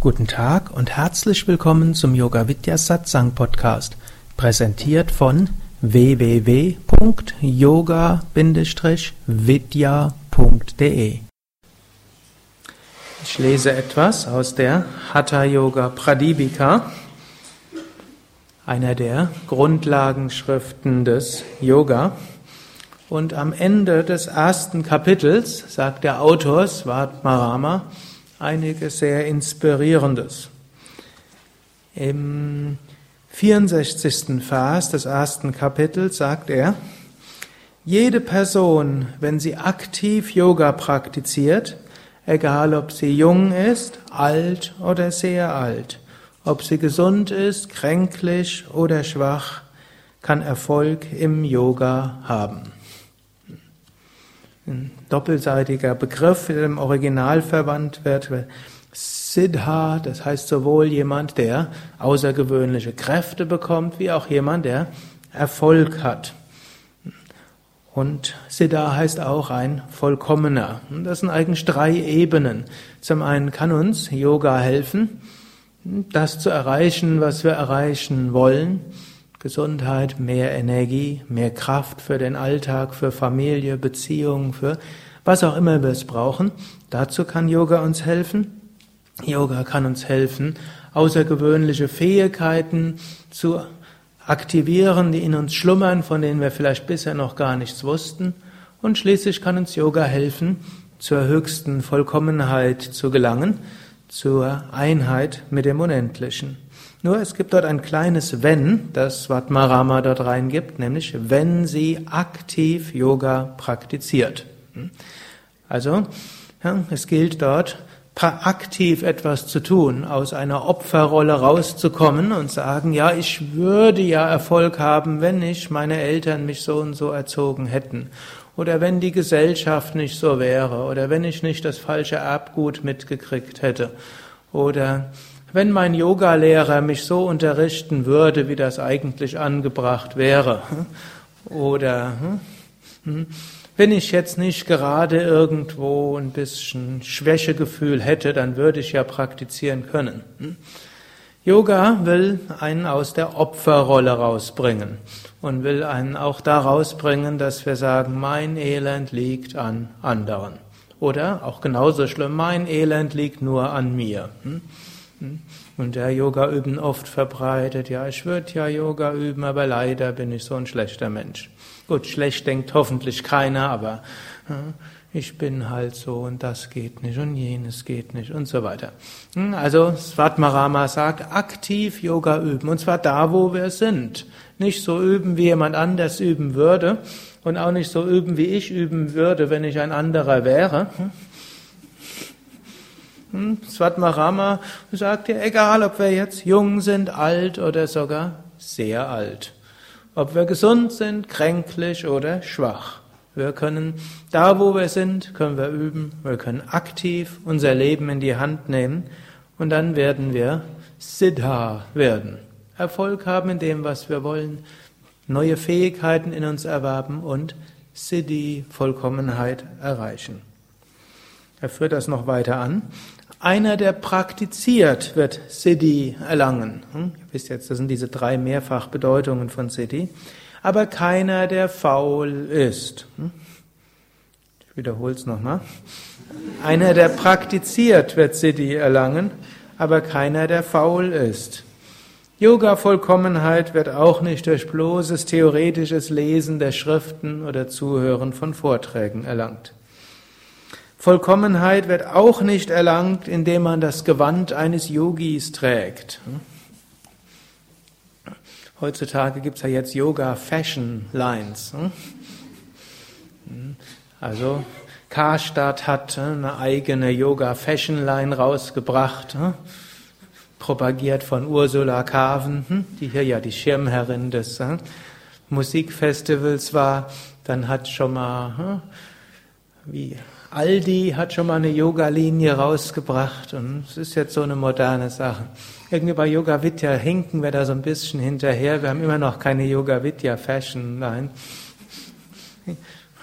Guten Tag und herzlich willkommen zum Yoga Vidya Satsang Podcast, präsentiert von www.yoga-vidya.de. Ich lese etwas aus der Hatha Yoga Pradipika, einer der Grundlagenschriften des Yoga. Und am Ende des ersten Kapitels sagt der Autor Svatmarama einiges sehr Inspirierendes. Im 64. Vers des ersten Kapitels sagt er, jede Person, wenn sie aktiv Yoga praktiziert, egal ob sie jung ist, alt oder sehr alt, ob sie gesund ist, kränklich oder schwach, kann Erfolg im Yoga haben ein doppelseitiger Begriff, der im Original verwandt wird. Siddha, das heißt sowohl jemand, der außergewöhnliche Kräfte bekommt, wie auch jemand, der Erfolg hat. Und Siddha heißt auch ein Vollkommener. das sind eigentlich drei Ebenen. Zum einen kann uns Yoga helfen, das zu erreichen, was wir erreichen wollen. Gesundheit, mehr Energie, mehr Kraft für den Alltag, für Familie, Beziehungen, für was auch immer wir es brauchen. Dazu kann Yoga uns helfen. Yoga kann uns helfen, außergewöhnliche Fähigkeiten zu aktivieren, die in uns schlummern, von denen wir vielleicht bisher noch gar nichts wussten. Und schließlich kann uns Yoga helfen, zur höchsten Vollkommenheit zu gelangen, zur Einheit mit dem Unendlichen. Nur es gibt dort ein kleines Wenn, das Svatmarama dort reingibt, nämlich wenn sie aktiv Yoga praktiziert. Also, ja, es gilt dort, aktiv etwas zu tun, aus einer Opferrolle rauszukommen und sagen, ja, ich würde ja Erfolg haben, wenn nicht meine Eltern mich so und so erzogen hätten. Oder wenn die Gesellschaft nicht so wäre. Oder wenn ich nicht das falsche Erbgut mitgekriegt hätte. Oder wenn mein Yogalehrer mich so unterrichten würde, wie das eigentlich angebracht wäre. Oder hm, wenn ich jetzt nicht gerade irgendwo ein bisschen Schwächegefühl hätte, dann würde ich ja praktizieren können. Hm. Yoga will einen aus der Opferrolle rausbringen und will einen auch da rausbringen, dass wir sagen, mein Elend liegt an anderen. Oder auch genauso schlimm, mein Elend liegt nur an mir. Hm. Und der Yoga üben oft verbreitet, ja, ich würde ja Yoga üben, aber leider bin ich so ein schlechter Mensch. Gut, schlecht denkt hoffentlich keiner, aber ich bin halt so und das geht nicht und jenes geht nicht und so weiter. Hm, also Svatmarama sagt, aktiv Yoga üben und zwar da, wo wir sind. Nicht so üben, wie jemand anders üben würde und auch nicht so üben, wie ich üben würde, wenn ich ein anderer wäre. Hm? Svatmarama sagt ja, egal ob wir jetzt jung sind, alt oder sogar sehr alt. Ob wir gesund sind, kränklich oder schwach. Wir können, da wo wir sind, können wir üben, wir können aktiv unser Leben in die Hand nehmen und dann werden wir Siddha werden. Erfolg haben in dem, was wir wollen, neue Fähigkeiten in uns erwerben und Siddhi, Vollkommenheit erreichen. Er führt das noch weiter an. Einer, der praktiziert, wird Siddhi erlangen. Hm? Ihr wisst jetzt, das sind diese drei Mehrfachbedeutungen von Siddhi. Aber keiner, der faul ist. Hm? Ich wiederhole es nochmal. Einer, der praktiziert, wird Siddhi erlangen, aber keiner, der faul ist. Yoga-Vollkommenheit wird auch nicht durch bloßes theoretisches Lesen der Schriften oder Zuhören von Vorträgen erlangt. Vollkommenheit wird auch nicht erlangt, indem man das Gewand eines Yogis trägt. Heutzutage gibt es ja jetzt Yoga Fashion Lines. Also Karstadt hat eine eigene Yoga Fashion Line rausgebracht, propagiert von Ursula Carven, die hier ja die Schirmherrin des Musikfestivals war. Dann hat schon mal wie Aldi hat schon mal eine Yoga-Linie rausgebracht und es ist jetzt so eine moderne Sache. Irgendwie bei Yoga Vidya hinken wir da so ein bisschen hinterher. Wir haben immer noch keine Yoga Vidya Fashion, nein.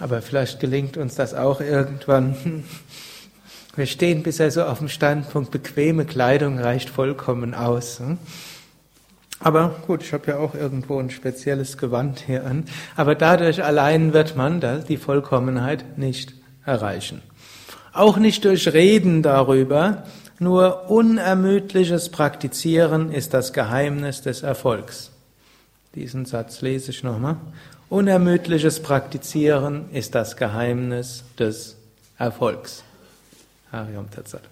Aber vielleicht gelingt uns das auch irgendwann. Wir stehen bisher so auf dem Standpunkt, bequeme Kleidung reicht vollkommen aus. Hm? Aber gut, ich habe ja auch irgendwo ein spezielles Gewand hier an. Aber dadurch allein wird man die Vollkommenheit nicht erreichen. Auch nicht durch Reden darüber, nur unermüdliches Praktizieren ist das Geheimnis des Erfolgs. Diesen Satz lese ich nochmal. Unermüdliches Praktizieren ist das Geheimnis des Erfolgs. Hariom Tatsat.